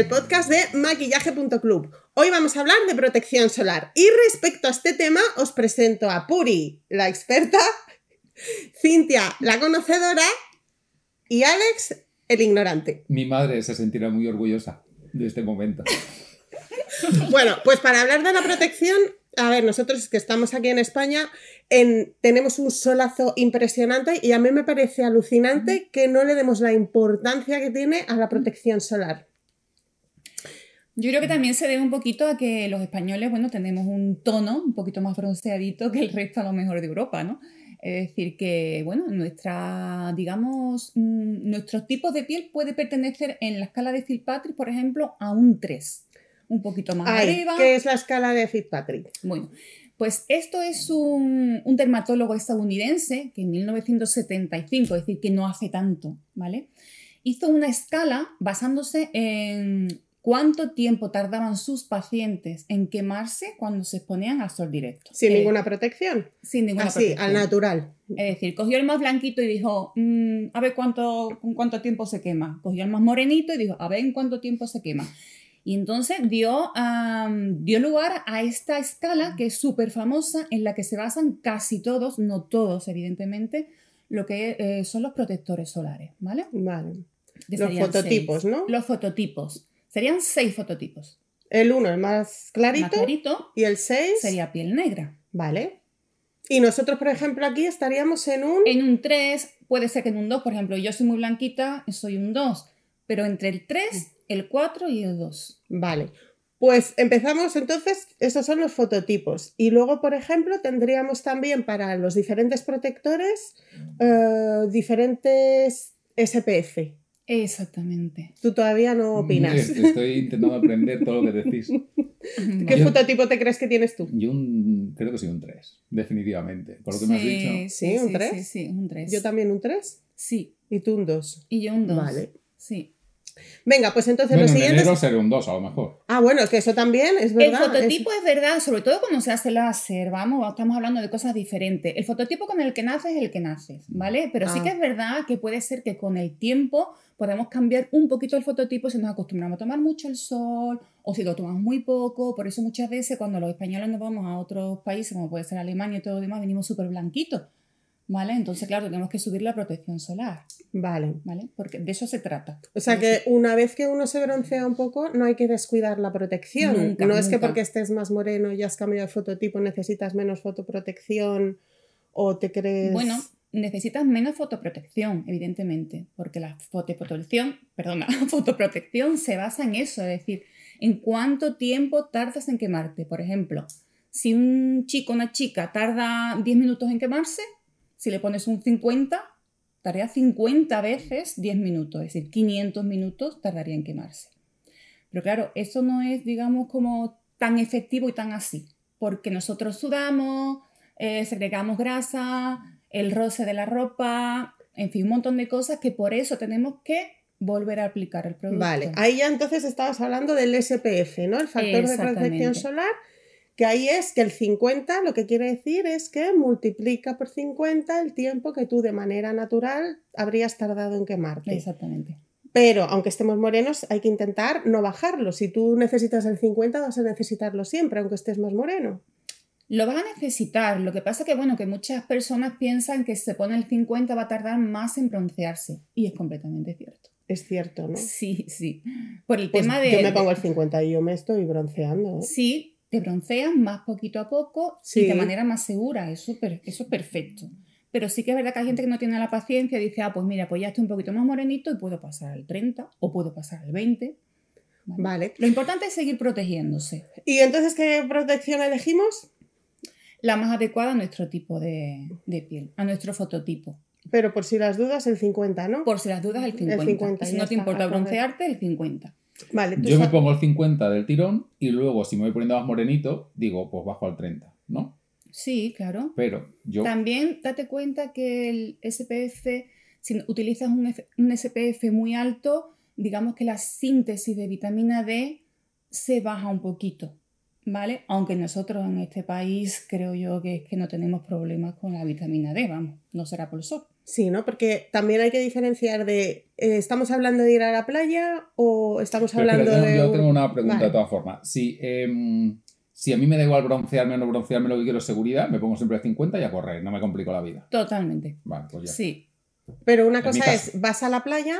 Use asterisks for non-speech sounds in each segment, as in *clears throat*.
el podcast de maquillaje.club. Hoy vamos a hablar de protección solar y respecto a este tema os presento a Puri, la experta, Cintia, la conocedora y Alex, el ignorante. Mi madre se sentirá muy orgullosa de este momento. *laughs* Bueno, pues para hablar de la protección, a ver, nosotros que estamos aquí en España en- tenemos un solazo impresionante y a mí me parece alucinante que no le demos la importancia que tiene a la protección solar. Yo creo que también se debe un poquito a que los españoles, bueno, tenemos un tono un poquito más bronceadito que el resto a lo mejor de Europa, ¿no? Es decir, que, bueno, nuestra, digamos, mm, nuestros tipos de piel puede pertenecer en la escala de Fitzpatrick, por ejemplo, a un 3. Un poquito más Ay, arriba. ¿Qué es la escala de Fitzpatrick? Bueno, pues esto es un, un dermatólogo estadounidense que en 1975, es decir, que no hace tanto, ¿vale? Hizo una escala basándose en cuánto tiempo tardaban sus pacientes en quemarse cuando se exponían al sol directo. Sin Eh, ninguna protección. sin ninguna Así, al protección. natural. Es decir, cogió el más blanquito y dijo, "Mm, a ver cuánto, con cuánto tiempo se quema. Cogió el más morenito y dijo, a ver en cuánto tiempo se quema. Y entonces dio, dio lugar a esta escala que es súper famosa, en la que se basan casi todos, no todos evidentemente, lo que eh, son los protectores solares, ¿vale? Vale. Que Los fototipos, seis. ¿no? Los fototipos. Serían seis fototipos. El 1, el más clarito, Más clarito y el 6, sería piel negra. vale. Y nosotros, por ejemplo, aquí estaríamos en un... En un 3, puede ser que en un 2, por ejemplo, yo soy muy blanquita, soy un 2, pero entre el 3, el 4 y el 2. Vale. Pues empezamos entonces, esos son los fototipos. Y luego, por ejemplo, tendríamos también para los diferentes protectores eh, diferentes SPF. Exactamente. Tú todavía no opinas. Estoy intentando aprender todo lo que decís. ¿Qué Yo- fototipo te crees que tienes tú? Yo un, creo que soy un 3, definitivamente. Por lo que me has dicho. Sí, un sí, tres. Sí, sí, un 3. Yo también un 3 Sí, y tú un 2. y yo un 2. Vale. Sí. Venga, pues entonces Bueno, los en siguientes... seré un 2 a lo mejor. Ah, bueno, que eso también es El verdad. fototipo es... verdad, sobre todo cuando se hace láser, vamos, estamos hablando de cosas diferentes. El fototipo con el que naces es el que naces, ¿vale? Pero sí Ah. que es verdad que puede ser que con el tiempo podemos cambiar un poquito el fototipo si nos acostumbramos a tomar mucho el sol o si lo tomamos muy poco. Por eso muchas veces cuando los españoles nos vamos a otros países, como puede ser Alemania y todo lo demás, venimos súper blanquitos, ¿vale? Entonces, claro, tenemos que subir la protección solar, Vale. ¿vale? Porque de eso se trata. O sea que una vez que uno se broncea un poco, no hay que descuidar la protección. Nunca, no es que porque estés más moreno y has cambiado de fototipo necesitas menos fotoprotección o te crees. Bueno, necesitas menos fotoprotección, evidentemente, porque la fotoprotección, perdona, la *laughs* fotoprotección se basa en eso, es decir, en cuánto tiempo tardas en quemarte. Por ejemplo, si un chico o una chica tarda 10 minutos en quemarse, si le pones un 50, tardaría 50 veces 10 minutos, es decir, 500 minutos tardaría en quemarse. Pero claro, eso no es, digamos, como tan efectivo y tan así, porque nosotros sudamos, eh, segregamos grasa, el roce de la ropa, en fin, un montón de cosas que por eso tenemos que volver a aplicar el producto. Vale, ahí ya entonces estabas hablando del SPF, ¿no? El factor de protección solar, que ahí es que el 50 lo que quiere decir es que multiplica por 50 el tiempo que tú de manera natural habrías tardado en quemarte. Exactamente. Pero aunque estemos morenos, hay que intentar no bajarlo. Si tú necesitas el 50, vas a necesitarlo siempre, aunque estés más moreno. Lo vas a necesitar. Lo que pasa que, bueno, que muchas personas piensan que si se pone el 50 va a tardar más en broncearse. Y es completamente cierto. Es cierto, ¿no? Sí, sí. Por el Pues tema de... yo me pongo el 50 y yo me estoy bronceando. ¿eh? Sí, te bronceas más poquito a poco Sí. y de manera más segura. Eso, es perfecto. Pero sí que es verdad que hay gente que no tiene la paciencia y dice, ah, pues mira, pues ya estoy un poquito más morenito y puedo pasar al 30 o puedo pasar al 20. ¿vale? Vale. Lo importante es seguir protegiéndose. ¿Y entonces qué protección elegimos? La más adecuada a nuestro tipo de, de piel, a nuestro fototipo. Pero por si las dudas, el 50, ¿no? Por si las dudas, el 50. 50, si no te importa broncearte, el 50. Vale, tú Yo me sa- pongo el 50 del tirón y luego, si me voy poniendo más morenito, digo, pues bajo al 30, ¿no? Sí, claro. Pero yo. También date cuenta que el SPF, si utilizas un, F- un SPF muy alto, digamos que la síntesis de vitamina D se baja un poquito, ¿vale? Aunque nosotros en este país creo yo que es que no tenemos problemas con la vitamina D, vamos, no será por el sol. Sí, ¿no? Porque también hay que diferenciar de, eh, ¿estamos hablando de ir a la playa o estamos Pero hablando de... yo tengo una pregunta Vale. de todas formas. Si, em, si a mí me da igual broncearme o no broncearme, lo que quiero es seguridad, me pongo siempre a 50 y a correr, no me complico la vida. Totalmente. Vale, pues ya. Sí. Pero una En cosa es, vas a la playa,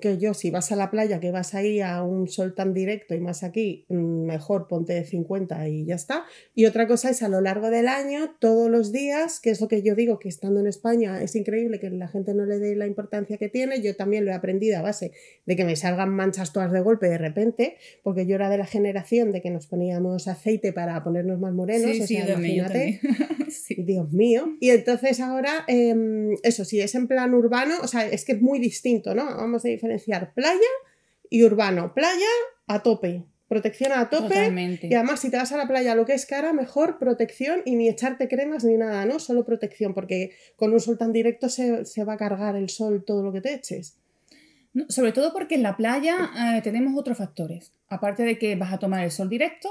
que yo si vas a la playa, que vas ahí a un sol tan directo y más aquí, mm, mejor ponte 50 y ya está. Y otra cosa es a lo largo del año, todos los días, que es lo que yo digo, que estando en España es increíble que la gente no le dé la importancia que tiene. Yo también lo he aprendido a base de que me salgan manchas todas de golpe de repente, porque yo era de la generación de que nos poníamos aceite para ponernos más morenos. sí, o sí, sea, imagínate. *laughs* sí. Dios mío. Y entonces ahora, em, eso sí, es en plan urbano, o sea, es que es muy distinto, ¿no? Vamos a diferenciar playa y urbano. Playa a tope, protección a tope. Totalmente. Y además, si te vas a la playa, lo que es cara, mejor protección y ni echarte cremas ni nada, ¿no? Solo protección, porque con un sol tan directo se, se va a cargar el sol todo lo que te eches. No, sobre todo porque en la playa eh, tenemos otros factores. Aparte de que vas a tomar el sol directo,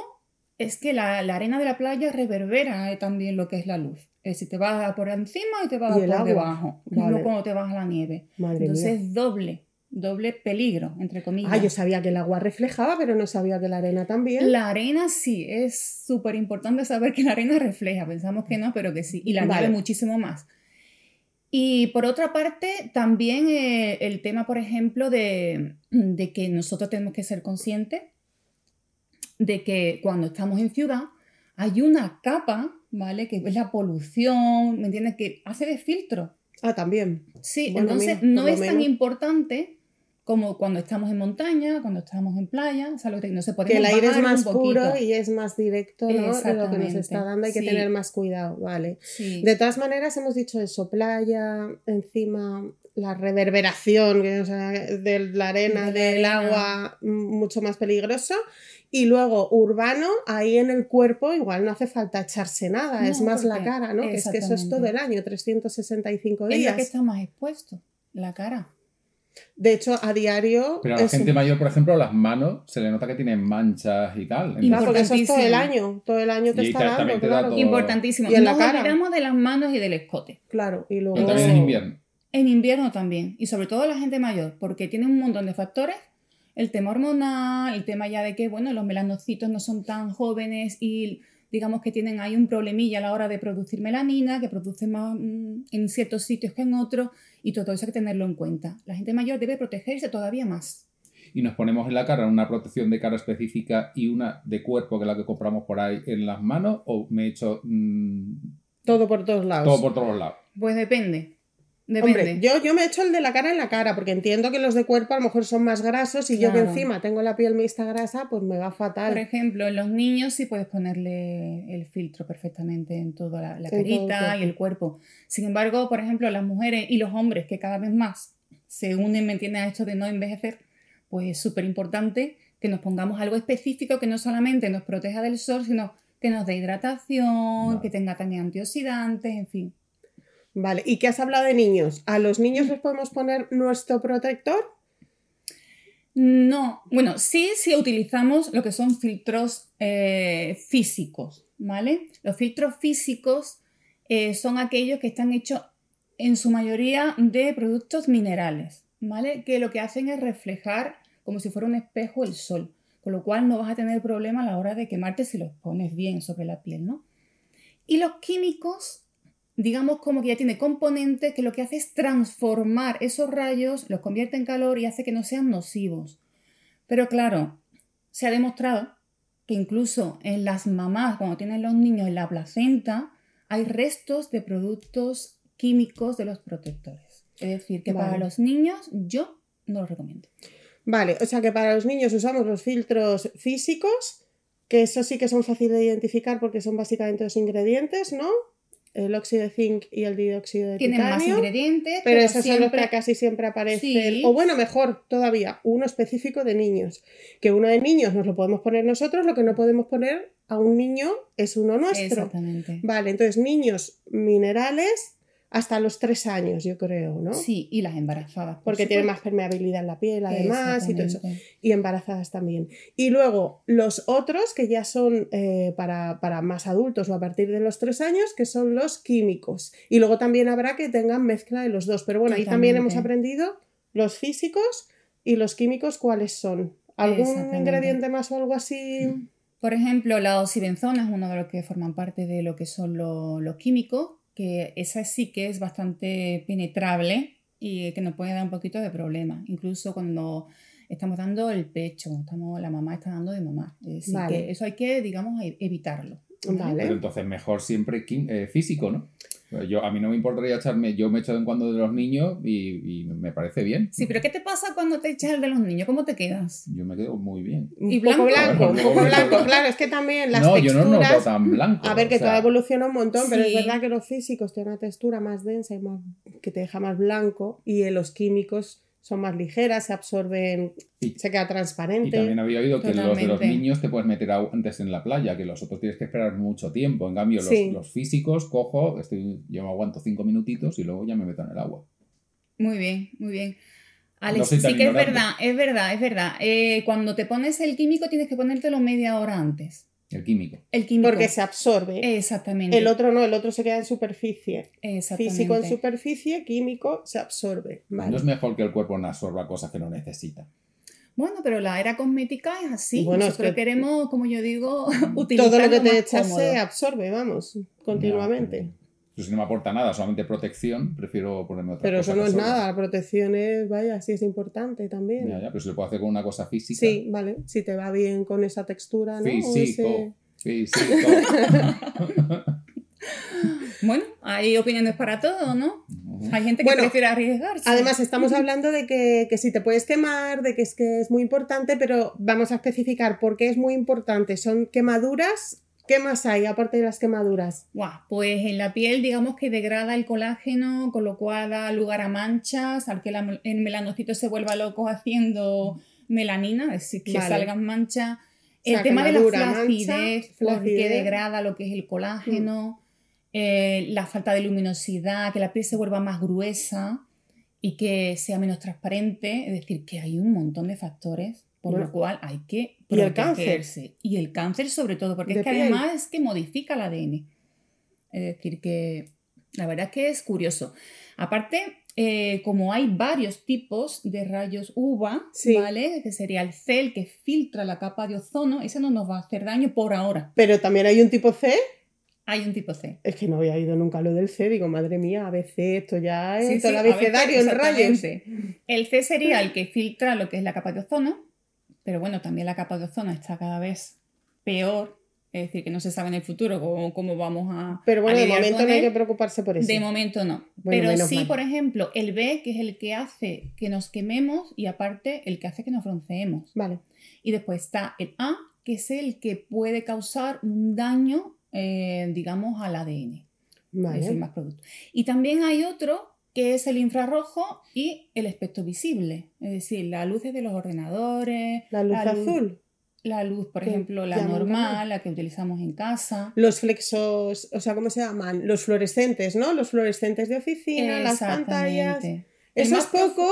es que la, la arena de la playa reverbera eh, también lo que es la luz. Es decir, te va por encima y te va Y el por agua. debajo. *laughs* No Vale. cuando te vas a la nieve. Madre Entonces mía. es doble, doble peligro, entre comillas. Ah, yo sabía que el agua reflejaba, pero no sabía que la arena también. La arena sí, es súper importante saber que la arena refleja. Pensamos que no, pero que sí. Y la Vale. nieve muchísimo más. Y por otra parte, también eh, el tema, por ejemplo, de, de que nosotros tenemos que ser conscientes de que cuando estamos en ciudad hay una capa, ¿vale? Que es la polución, ¿me entiendes? Que hace de filtro. Ah, también. Sí, Bueno, entonces no es tan menos. importante como cuando estamos en montaña, cuando estamos en playa, o sea, lo que no se puede Que el aire es más puro y es más directo, ¿no? De lo que nos está dando, hay que Sí. tener más cuidado, vale. Sí. De todas maneras, hemos dicho eso, playa, encima la reverberación o sea, de la arena, De la del arena. agua, m- mucho más peligroso. Y luego urbano, ahí en el cuerpo igual no hace falta echarse nada, No, es más la cara, ¿no? Que Es que eso es todo el año, 365 es lo días. que está más expuesto, la cara. De hecho, a diario... Pero a la es- gente mayor, por ejemplo, las manos se le nota que tienen manchas y tal. Entonces, Claro, porque eso es todo el año, todo el año te Y está dando, te da claro. todo. Importantísimo. Y en la no cara. olvidamos de las manos y del escote. Claro, y luego... pero también en invierno. En invierno también. Y sobre todo la gente mayor, porque tiene un montón de factores. El tema hormonal, el tema ya de que, bueno, los melanocitos no son tan jóvenes y digamos que tienen ahí un problemilla a la hora de producir melanina, que produce más mm, en ciertos sitios que en otros, y todo eso hay que tenerlo en cuenta. La gente mayor debe protegerse todavía más. Y nos ponemos en la cara una protección de cara específica y una de cuerpo, que es la que compramos por ahí, en las manos, o me echo mm, Todo por todos lados. todo por todos lados. Pues depende. Depende. Hombre, yo, yo me he hecho el de la cara en la cara, porque entiendo que los de cuerpo a lo mejor son más grasos y yo que encima tengo la piel mixta grasa, pues me va Por fatal. ejemplo, en los niños sí puedes ponerle el filtro perfectamente en toda la, el carita y el cuerpo. Sin embargo, por ejemplo, las mujeres y los hombres que cada vez más se unen, ¿me entiendes?, a esto de no envejecer, pues es súper importante que nos pongamos algo específico que no solamente nos proteja del sol, sino que nos dé hidratación, que tenga también antioxidantes, en fin. Vale, ¿y qué has hablado de niños? ¿A los niños les podemos poner nuestro protector? No, bueno, sí, sí utilizamos lo que son filtros eh, físicos, ¿vale? Los filtros físicos eh, son aquellos que están hechos en su mayoría de productos minerales, ¿vale? Que lo que hacen es reflejar como si fuera un espejo el sol, con lo cual no vas a tener problema a la hora de quemarte si los pones bien sobre la piel, ¿no? Y los químicos, digamos como que ya tiene componentes que lo que hace es transformar esos rayos, los convierte en calor y hace que no sean nocivos. Pero claro, se ha demostrado que incluso en las mamás, cuando tienen los niños en la placenta, hay restos de productos químicos de los protectores. Es decir, que para los niños yo no lo recomiendo. Vale, o sea que para los niños usamos los filtros físicos, que eso sí que son fáciles de identificar porque son básicamente dos ingredientes, ¿no? El óxido de zinc y el dióxido de Tienen más titanio. ingredientes, Pero esos son los siempre- que casi siempre aparecen. Sí. O bueno, mejor todavía, uno específico de niños. Que uno de niños nos lo podemos poner nosotros, lo que no podemos poner a un niño es uno nuestro. Exactamente. Vale, entonces niños minerales, hasta los tres años, yo creo, ¿no? Sí, y las embarazadas. por Porque tiene supuesto. más permeabilidad en la piel, además, y todo eso. Y embarazadas también. Y luego los otros que ya son eh, para, para más adultos o a partir de los tres años, que son los químicos. Y luego también habrá que tengan mezcla de los dos. Pero bueno, ahí también hemos aprendido los físicos y los químicos cuáles son. ¿Algún ingrediente más o algo así? Por ejemplo, la oxibenzona es uno de los que forman parte de lo que son lo- los químicos, que esa sí que es bastante penetrable y que nos puede dar un poquito de problema. Incluso cuando estamos dando el pecho, estamos, la mamá está dando de mamá. Es decir, Vale. que eso hay que, digamos, e- evitarlo. Vale. Pero entonces mejor siempre quim- eh, físico, ¿no? Yo, a mí no me importaría echarme, yo me echo de vez en cuando de los niños y, y me parece bien. Sí, pero ¿qué te pasa cuando te echas el de los niños? ¿Cómo te quedas? Yo me quedo muy bien. Un ¿Y poco blanco? blanco, un poco Bueno, blanco. Claro, es que también las no, yo no texturas... noto tan blanco. A ver, que o sea, todo evoluciona un montón, pero es verdad que los físicos tienen una textura más densa y más, que te deja más blanco y los químicos son más ligeras, se absorben, Y- se queda Y transparente. también había oído que los de los niños te puedes meter antes en la playa, que los otros tienes que esperar mucho tiempo. En cambio, los, Sí. los físicos, cojo, estoy, yo me aguanto cinco minutitos y luego ya me meto en el agua. Muy bien, muy bien. Alex, No sí que es verdad, es verdad, es verdad. Eh, cuando te pones el químico tienes que ponértelo media hora antes. El químico. El químico. porque se absorbe. Exactamente. El otro no, el otro se queda en superficie. Exactamente. Físico en superficie, químico se absorbe. Vale. No es mejor que el cuerpo no absorba cosas que no necesita. Bueno, pero la era cosmética es así. Bueno, es Nosotros que- queremos, como yo digo, utilizar *laughs* Todo lo que te echas se absorbe, vamos, continuamente. Pero si no me aporta nada, solamente protección, prefiero ponerme otra Pero cosa. eso no es nada, la protección es, vaya, sí es importante también. Ya, ya, pero si lo puedo hacer con una cosa física. Sí, vale, si te va bien con esa textura, ¿no? Físico. ese- Físico. *laughs* Bueno, hay opiniones para todo, ¿no? Hay gente que Bueno, prefiere arriesgarse. Además, estamos hablando de que, que si te puedes quemar, de que es que es muy importante, pero vamos a especificar por qué es muy importante. Son quemaduras. ¿Qué más hay aparte de las quemaduras? Guau, pues en la piel digamos que degrada el colágeno, con lo cual da lugar a manchas, al que la- el melanocito se vuelva loco haciendo melanina, es decir, que Vale. salgan manchas. O sea, El tema de la mancha, flacidez, porque flacidez. degrada lo que es el colágeno, eh, la falta de luminosidad, que la piel se vuelva más gruesa y que sea menos transparente, es decir, que hay un montón de factores por Bueno. lo cual hay que ¿Y el cáncer? protegerse. Y el cáncer sobre todo, porque De es que piel. además es que modifica el ADN. Es decir, que la verdad es que es curioso. Aparte, eh, como hay varios tipos de rayos UVA, Sí. ¿vale? Que sería el CEL que filtra la capa de ozono, ese no nos va a hacer daño por ahora. Pero también hay un tipo C. Hay un tipo C. Es que no había oído nunca lo del C. Digo, madre mía, ABC, esto ya es Sí, todo sí, el a abecedario en rayos. El C sería *laughs* el que filtra lo que es la capa de ozono, pero bueno, también la capa de ozono está cada vez peor, es decir, que no se sabe en el futuro cómo, cómo vamos a. Pero bueno, a de momento no hay que preocuparse por eso. De momento no. Bueno, Pero sí, mal. por ejemplo, el B, que es el que hace que nos quememos, y aparte el que hace que nos bronceemos. Vale. Y después está el A, que es el que puede causar un daño, eh, digamos, al ADN. Es Vale. decir, más producto. Y también hay otro que es el infrarrojo y el espectro visible, es decir, las luces de los ordenadores, La luz la azul. la luz, por ejemplo, la normal, la que utilizamos en casa. Los flexos, o sea, ¿cómo se llaman? Los fluorescentes, ¿no? Los fluorescentes de oficina, las pantallas. Eso es poco,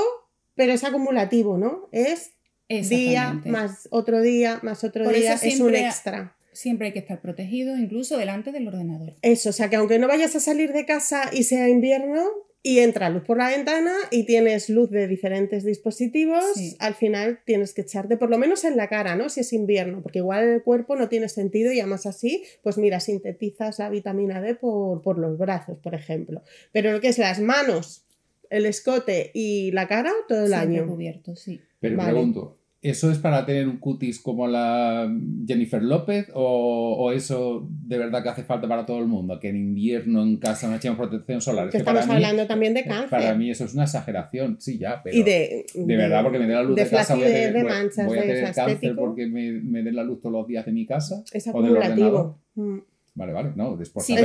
pero es acumulativo, ¿no? Es día más otro día más otro Por día, es un extra. Siempre hay que estar protegido, incluso delante del ordenador. Eso, o sea, que aunque no vayas a salir de casa y sea invierno y entra luz por la ventana y tienes luz de diferentes dispositivos, Sí. al final tienes que echarte por lo menos en la cara, ¿no? Si es invierno, porque igual el cuerpo no tiene sentido y además así, pues mira, sintetizas la vitamina D por, por los brazos, por ejemplo. Pero lo que es las manos, el escote y la cara, todo el Siempre año. cubierto, sí. Pero Vale. pregunto, ¿eso es para tener un cutis como la Jennifer López o, o eso de verdad que hace falta para todo el mundo? Que en invierno en casa no echemos protección solar. Que para estamos mí- hablando también de cáncer. Para mí eso es una exageración, sí, ya, pero y de, de verdad, porque me dé la luz de, de casa, voy a tener, de voy- manchas, voy a de tener cáncer porque me, me den la luz todos los días de mi casa es o del ordenador. acumulativo. Mm. Vale, vale, no, es por Sí,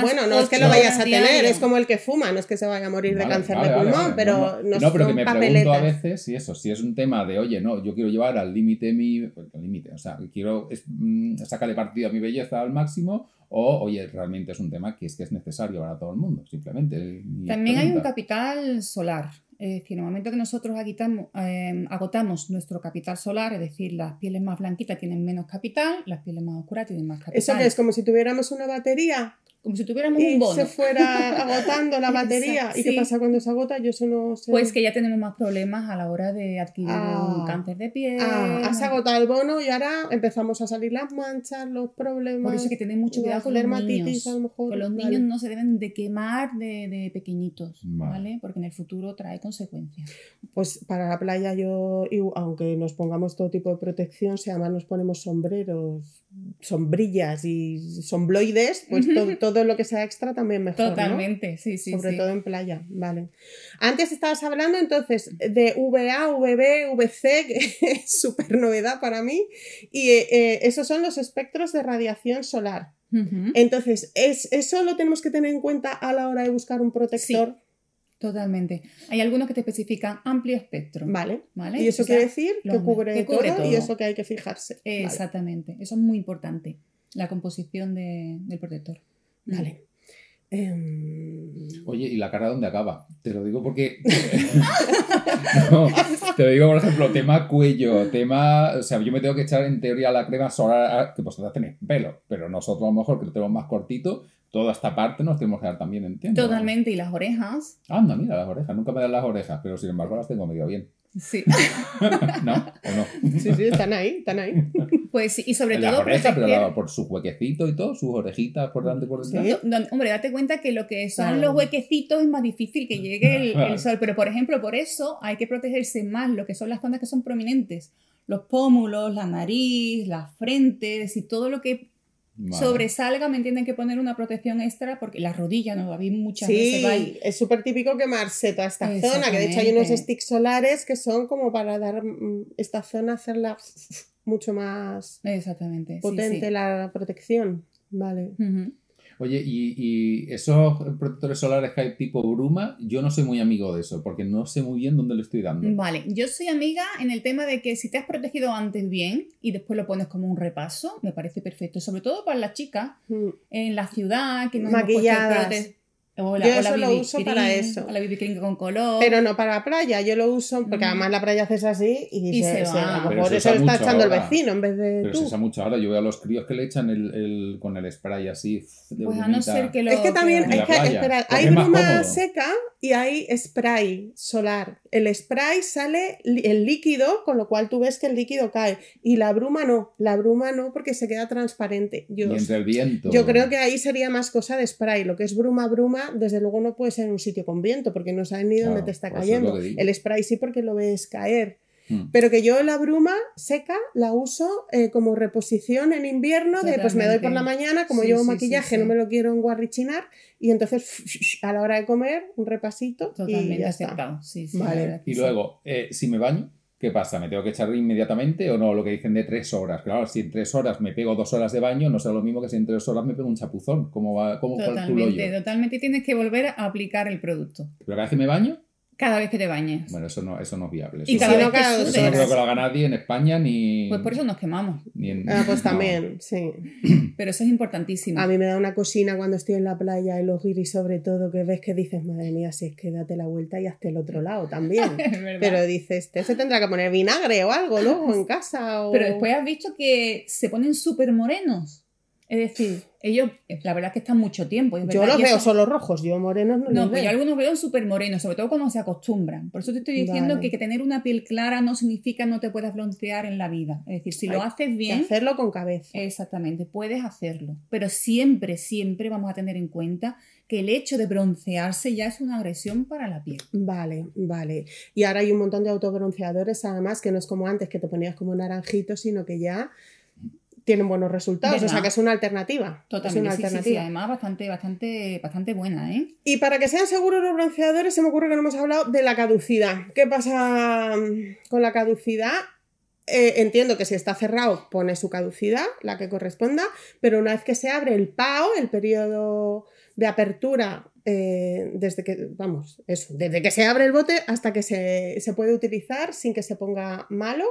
bueno, no es que lo vayas a tener, es como el que fuma, no es que se vaya a morir de Vale, cáncer vale, de pulmón, vale, pero no, no, no, pero que me papeletas. pregunto a veces si eso, si es un tema de, oye, no, yo quiero llevar al límite mi, pues, límite, o sea, quiero es, mm, sacarle partido a mi belleza al máximo, o, oye, realmente es un tema que es que es necesario para todo el mundo, simplemente. También hay un capital solar. Es decir, en el momento que nosotros agitamos- eh, agotamos nuestro capital solar, es decir, las pieles más blanquitas tienen menos capital, las pieles más oscuras tienen más capital. Eso que es como si tuviéramos una batería Como si tuviéramos y un bono. se fuera *laughs* agotando la batería. ¿Y qué pasa cuando se agota? Yo eso no sé. Pues que ya tenemos más problemas a la hora de adquirir Ah. un cáncer de piel. Ah, has agotado el bono y ahora empezamos a salir las manchas, los problemas. Por eso hay que tener mucho cuidado con los niños. a lo mejor. Con los Vale. niños no se deben de quemar de, de pequeñitos, Vale. ¿vale? Porque en el futuro trae consecuencias. Pues para la playa yo, y aunque nos pongamos todo tipo de protección, si además nos ponemos sombreros, sombrillas y sombloides, pues to- todo lo que sea extra también mejor, ¿no? Totalmente, sí, sí, Sobre sí. todo en playa, vale. Antes estabas hablando entonces de VA, VB, VC, que *laughs* es súper novedad para mí, y eh, eh, esos son los espectros de radiación solar. Entonces, ¿es, ¿eso lo tenemos que tener en cuenta a la hora de buscar un protector? Totalmente. Hay algunos que te especifican amplio espectro. Vale. ¿vale? Y eso O sea, quiere decir que cubre, que cubre todo, y eso que hay que fijarse. Vale. Exactamente. Eso es muy importante. La composición de- del protector. Vale. Em, Oye, ¿y la cara dónde acaba? Te lo digo porque. *laughs* No, te lo digo, por ejemplo, tema cuello, tema. O sea, yo me tengo que echar en teoría la crema solar, que vosotras tenéis pelo, pero nosotros a lo mejor que lo tenemos más cortito, toda esta parte nos tenemos que dar también, entiendo. Totalmente. Y las orejas. Anda, mira las orejas, nunca me dan las orejas, pero sin embargo las tengo medio bien. Sí. *laughs* ¿No? ¿O no? Sí, sí, están ahí, están ahí. *laughs* Pues sí, y sobre En las todo orejas, pero la- por su huequecito y todo, sus orejitas por delante y por detrás. Sí. No, hombre, date cuenta que lo que son Claro. los huequecitos es más difícil que llegue el, el sol. Pero, por ejemplo, por eso hay que protegerse más lo que son las zonas que son prominentes. Los pómulos, la nariz, las frentes y todo lo que Vale. sobresalga, me entienden que poner una protección extra porque las rodillas, ¿no? Muchas veces. va ahí. Sí, es súper típico quemarse toda esta zona, que de hecho hay unos sticks solares que son como para dar mm, esta zona, hacerla mucho más Exactamente. potente sí. la protección. Vale. Oye, y, y esos protectores solares que hay tipo bruma, yo no soy muy amigo de eso, porque no sé muy bien dónde le estoy dando. Vale, yo soy amiga en el tema de que si te has protegido antes bien y después lo pones como un repaso, me parece perfecto. Sobre todo para las chicas Mm. en la ciudad que no hemos Maquilladas. prote- O la, Yo o la lo uso para eso. o la BB cream con color. Pero no para la playa, yo lo uso porque Mm. además la playa haces así y, Y se, se se- va. a lo Pero mejor se eso lo está echando el vecino en vez de Pero tú. se usa mucho ahora. Yo veo a los críos que le echan el, el- con el spray así. De pues a no ser que lo. Es que también, es que, espera, hay bruma seca y hay spray solar. El spray sale el líquido, con lo cual tú ves que el líquido cae. Y la bruma no, la bruma no porque se queda transparente. Yo, el viento. yo creo que ahí sería más cosa de spray. Lo que es bruma, bruma, desde luego no puede ser en un sitio con viento porque no sabes ni dónde Claro, te está es cayendo. El spray sí porque lo ves caer. Mm. Pero que yo la bruma seca la uso eh, como reposición en invierno, de pues me doy por la Totalmente. mañana, como Sí, llevo sí, maquillaje, sí, sí. no me lo quiero enguarrichinar, y entonces *laughs* a la hora de comer, un repasito y Totalmente ya está. aceptado. Sí, sí, Vale. Y luego, eh, si me baño, ¿qué pasa? ¿Me tengo que echar inmediatamente o no? Lo que dicen de tres horas. Claro, si en tres horas me pego dos horas de baño, no será lo mismo que si en tres horas me pego un chapuzón. ¿Cómo, va, cómo calculo Totalmente, yo? totalmente tienes que volver a aplicar el producto. Pero cada vez que me baño, Cada vez que te bañes. bueno, eso no, eso no es viable. y Eso, cada si vez no, que cada dos eso sudes. no creo que lo haga nadie en España ni. Pues por eso nos quemamos. ni en- Ah, pues no. también, sí. *clears throat* Pero eso es importantísimo. A mí me da una cocina cuando estoy en la playa, el guiris sobre todo, que ves que dices, madre mía, si es que date la vuelta y hazte el otro lado también. *laughs* Es verdad. Pero dices, este se tendrá que poner vinagre o algo, ¿no? En casa o... Pero después has visto que se ponen súper morenos. Es decir, ellos, la verdad es que están mucho tiempo. es Yo los veo eso- solo rojos, yo morenos no, No, los pues yo veo. algunos veo súper morenos, sobre todo cuando se acostumbran. Por eso te estoy diciendo Vale. que, que tener una piel clara no significa no te puedas broncear en la vida. Es decir, si lo haces bien, hacerlo con cabeza. exactamente, puedes hacerlo. Pero siempre, siempre vamos a tener en cuenta que el hecho de broncearse ya es una agresión para la piel. Vale, vale. Y ahora hay un montón de autobronceadores, además, que no es como antes, que te ponías como naranjito, sino que ya tienen buenos resultados. O sea, que es una alternativa. Totalmente, es una sí, sí, sí, alternativa. además bastante, bastante, bastante buena, ¿eh? Y para que sean seguros los bronceadores, se me ocurre que no hemos hablado de la caducidad. ¿Qué pasa mm, con la caducidad? eh, entiendo que si está cerrado pone su caducidad, la que corresponda, pero una vez que se abre el PAO, el periodo de apertura, eh, desde que, vamos, eso, desde que se abre el bote hasta que se, se puede utilizar sin que se ponga malo,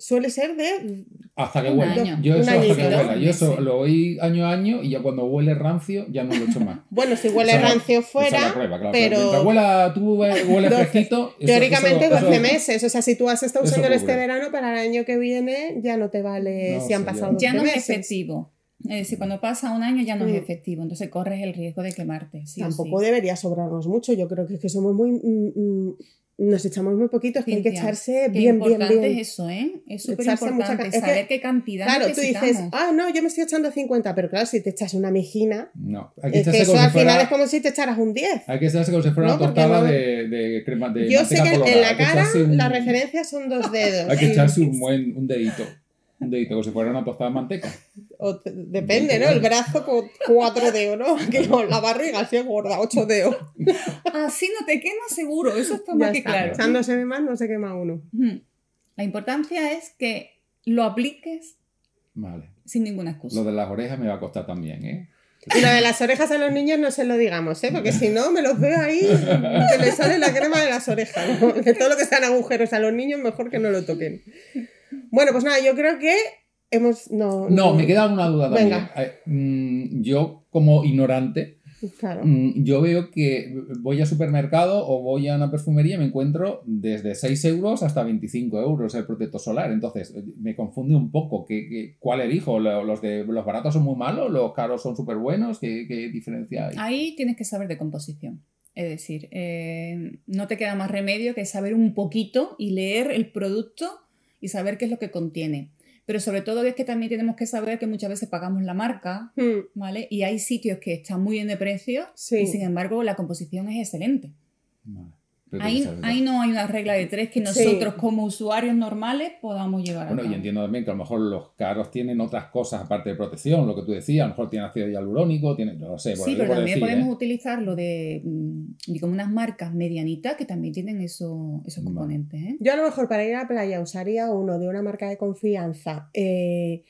suele ser de Hasta que huela. año. Yo eso hasta que huela. Yo eso lo oí año a año y ya cuando huele rancio ya no lo echo más. *laughs* Bueno, si huele Esa es la- rancio esa es la fuera, prueba, claro. pero huela, tú huele *laughs* 12. fresquito. teóricamente eso- eso- 12 meses. O sea, si tú has estado usándolo este verano, para el año que viene ya no te vale No si han pasado yo- 12 Ya no es efectivo. Es decir, cuando pasa un año ya no Mm. es efectivo, entonces corres el riesgo de quemarte. sí Tampoco sí. debería sobrarnos mucho. Yo creo que es que somos muy. mm, mm, nos echamos muy poquitos, que hay que echarse Qué bien, bien, importante bien. es eso, ¿eh? Es súper Echarse mucha importante ca- es que, saber qué cantidad Claro, tú dices, ah, no, yo me estoy echando 50, pero claro, si te echas una mijina, No, hay que es que echarse eso al final es como si te echaras un 10. Hay que echarse como si fuera No, una tostada no- de, de crema de Yo sé que en la cara un- la referencia son dos dedos. Hay que echarse un buen un dedito. Un dedito, como si fuera una tostada de manteca. O te- depende, ¿no? El brazo con cuatro dedos, ¿no? *laughs* Que con la barriga así es gorda, ocho dedos. Así no te quema seguro, eso está Ya más que está. claro. Echándose de más no se quema uno. La importancia es que lo apliques Vale. sin ninguna excusa. Lo de las orejas me va a costar también, ¿eh? Y lo de las orejas a los niños no se lo digamos, ¿eh? Porque si no, me los veo ahí que les sale la crema de las orejas. ¿no? Que todo lo que sean agujeros a los niños, mejor que no lo toquen. Bueno, pues nada, yo creo que hemos. No, No, me queda una duda también. Venga. Eh, mm, Yo, como ignorante, Claro. mm, yo veo que voy al supermercado o voy a una perfumería y me encuentro desde 6 euros hasta 25 euros el protector solar. Entonces, eh, me confunde un poco. ¿qué, qué- cuál elijo? ¿Lo- ¿Los, de, ¿Los baratos son muy malos? ¿Los caros son súper buenos? ¿Qué, qué diferencia hay? Ahí tienes que saber de composición. Es decir, eh, no te queda más remedio que saber un poquito y leer el producto y saber qué es lo que contiene. Pero sobre todo es que también tenemos que saber que muchas veces pagamos la marca, Hmm, ¿vale? Y hay sitios que están muy bien de precio Sí. y sin embargo la composición es excelente. Vale. Ahí, no hay una regla de tres que Sí. nosotros como usuarios normales podamos llevar a Bueno, y entiendo también que a lo mejor los caros tienen otras cosas aparte de protección, lo que tú decías, a lo mejor tienen ácido hialurónico, tienen, no lo sé, por Sí, pero también decir, podemos ¿eh? utilizarlo de, mm, digamos, unas marcas medianitas que también tienen eso- esos componentes. ¿eh? Yo a lo mejor para ir a la playa usaría uno de una marca de confianza eh,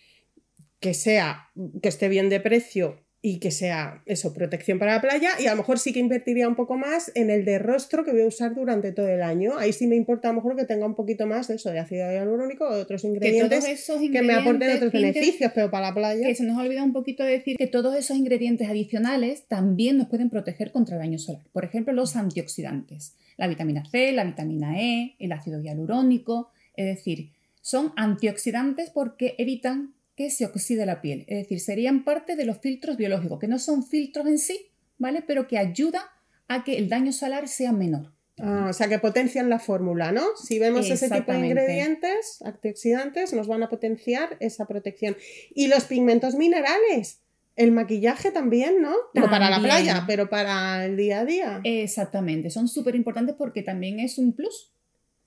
que sea, que esté bien de precio y que sea eso, protección para la playa. Y a lo mejor sí que invertiría un poco más en el de rostro que voy a usar durante todo el año. Ahí sí me importa a lo mejor que tenga un poquito más de eso, de ácido hialurónico o de otros Que todos ingredientes que, me aporten ingredientes, otros beneficios, pero para la playa. Que se nos olvida un poquito de decir que todos esos ingredientes adicionales también nos pueden proteger contra el daño solar. Por ejemplo, los antioxidantes, la vitamina C, la vitamina E, el ácido hialurónico, es decir, son antioxidantes porque evitan que se oxide la piel. Es decir, serían parte de los filtros biológicos, que no son filtros en sí, ¿vale? Pero que ayuda a que el daño solar sea menor. Ah, o sea, que potencian la fórmula, ¿no? Si vemos ese tipo de ingredientes, antioxidantes, nos van a potenciar esa protección. Y los pigmentos minerales, el maquillaje también, ¿no? No para la playa, pero para el día a día. Exactamente, son súper importantes porque también es un plus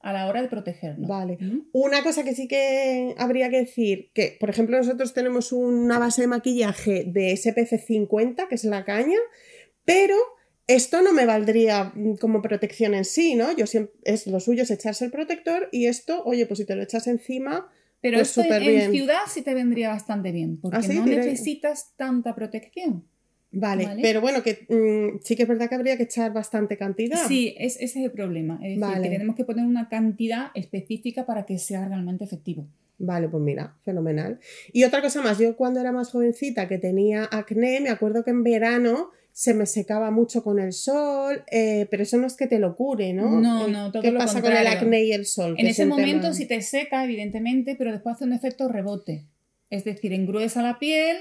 a la hora de protegernos. Vale. ¿Mm? Una cosa que sí que habría que decir, que por ejemplo nosotros tenemos una base de maquillaje de SPC 50, que es la caña, pero esto no me valdría mm, como protección en sí, ¿no? Yo siempre, es lo suyo es echarse el protector y esto, oye, pues si te lo echas encima, Pero Pues esto en- bien. ciudad sí te vendría bastante bien, porque ¿Ah, sí? no Diré- necesitas tanta protección. Vale, Vale. pero bueno, que mm, sí que es verdad que habría que echar bastante cantidad. Sí, es, ese es el problema. Es decir, Vale. que tenemos que poner una cantidad específica para que sea realmente efectivo. Vale, pues mira, fenomenal. Y otra cosa más, yo cuando era más jovencita que tenía acné, me acuerdo que en verano se me secaba mucho con el sol, eh, pero eso no es que te lo cure, ¿no? No, Eh, no, todo ¿Qué lo pasa con el contrario. acné y el sol? En es ese momento tema- sí te seca, evidentemente, pero después hace un efecto rebote. Es decir, engruesa la piel,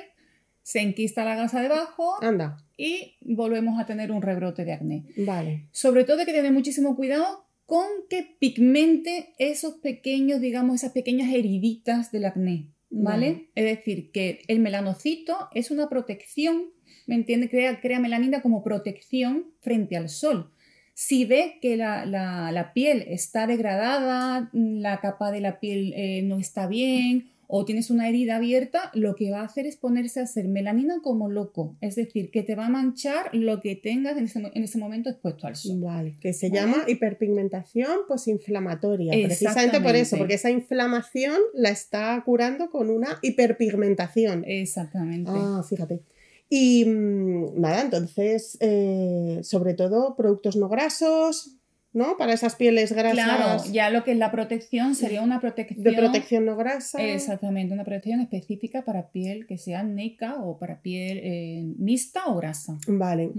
se enquista la gasa debajo Anda, y volvemos a tener un rebrote de acné. vale. Sobre todo hay que tener muchísimo cuidado con que pigmente esos pequeños, digamos, esas pequeñas heriditas del acné, ¿vale? Vale. Es decir, que el melanocito es una protección, ¿me entiendes? Crea, crea melanina como protección frente al sol. Si ve que la, la- la piel está degradada, la capa de la piel eh, no está bien o tienes una herida abierta, lo que va a hacer es ponerse a hacer melanina como loco. Es decir, que te va a manchar lo que tengas en ese, en ese momento expuesto al sol. Vale, que se llama hiperpigmentación posinflamatoria. Precisamente por eso, porque esa inflamación la está curando con una hiperpigmentación. Exactamente. Ah, fíjate. Y mm, nada, entonces, eh, sobre todo productos no grasos, ¿no? Para esas pieles grasas. Claro, ya lo que es la protección sería una protección. De protección no grasa. Exactamente, una protección específica para piel que sea neca o para piel eh, mixta o grasa. Vale,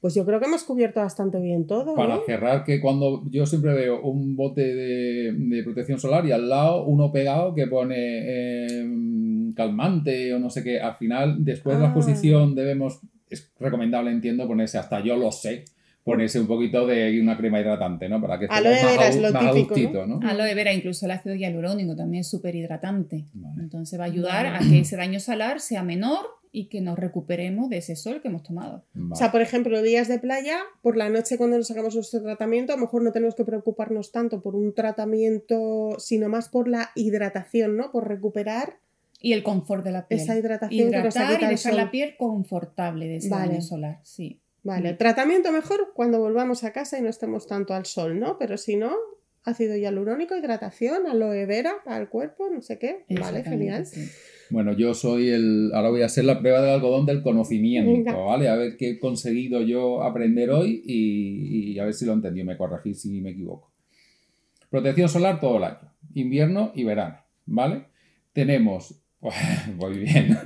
pues yo creo que hemos cubierto bastante bien todo. Para cerrar, que cuando yo siempre veo un bote de, protección solar y al lado uno pegado que pone em, calmante o no sé qué, al final, después de la ah. exposición, debemos, es recomendable, entiendo, ponerse hasta yo lo sé ponerse un poquito de una crema hidratante, ¿no? Para que esté Aloe vera es lo típico, ¿no? Aloe vera, incluso el ácido hialurónico también es súper hidratante. Entonces va a ayudar a que ese daño solar sea menor y que nos recuperemos de ese sol que hemos tomado. O sea, por ejemplo, días de playa, por la noche cuando nos hagamos nuestro tratamiento, a lo mejor no tenemos que preocuparnos tanto por un tratamiento, sino más por la hidratación, ¿no? Por recuperar y el confort de la piel. Esa hidratación Hidratar que y dejar la piel confortable de ese daño solar, sí. Vale, tratamiento mejor cuando volvamos a casa y no estemos tanto al sol, ¿no? Pero si no, ácido hialurónico, hidratación, aloe vera para el cuerpo, no sé qué. Vale, genial. Bueno, yo soy el. Ahora voy a hacer la prueba del algodón del conocimiento, ¿vale? A ver qué he conseguido yo aprender hoy y, a ver si lo entendí, me corregí si me equivoco. Protección solar todo el año, invierno y verano, ¿vale? Tenemos. *laughs* Muy bien.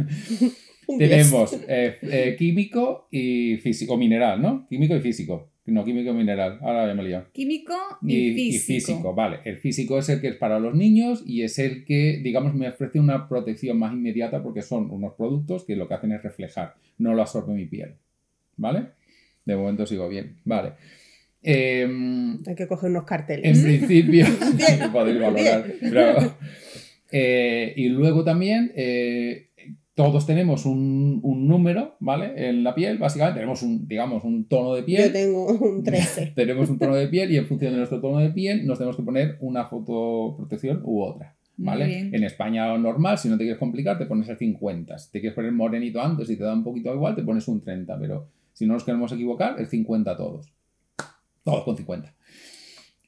Tenemos eh, eh, químico y físico, mineral, ¿no? Químico y físico. No, químico y mineral. Ahora ya me he liado. Químico y, físico. Y físico, vale. El físico es el que es para los niños y es el que, digamos, me ofrece una protección más inmediata porque son unos productos que lo que hacen es reflejar, no lo absorbe mi piel. ¿Vale? De momento sigo bien. Vale. Em, Hay que coger unos carteles. En principio, *laughs* *laughs* podéis valorar. Eh, y luego también todos tenemos un, número, ¿vale? En la piel, básicamente tenemos un, digamos, un tono de piel. Yo tengo un 13. *laughs* tenemos un tono de piel y en función de nuestro tono de piel nos tenemos que poner una fotoprotección u otra. ¿Vale? En España normal, si no te quieres complicar, te pones el 50. Si te quieres poner morenito antes y te da un poquito igual, te pones un 30. Pero si no nos queremos equivocar, el 50 todos. Todos con 50.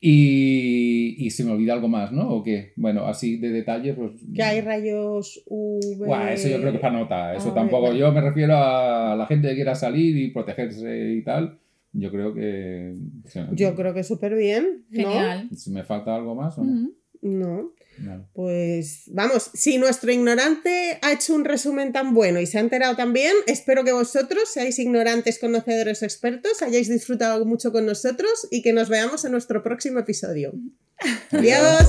Y, y, se me olvida algo más, ¿no? ¿O qué? Bueno, así de detalle, pues... Que hay rayos UV... eso yo creo que es para nota. Eso tampoco... Yo me refiero a la gente que quiera salir y protegerse y tal. Yo creo que... Yo creo que súper bien. Genial. Si me falta algo más o no. Pues vamos, si nuestro ignorante ha hecho un resumen tan bueno y se ha enterado tan bien, espero que vosotros seáis ignorantes, conocedores, expertos, hayáis disfrutado mucho con nosotros y que nos veamos en nuestro próximo episodio. Adiós.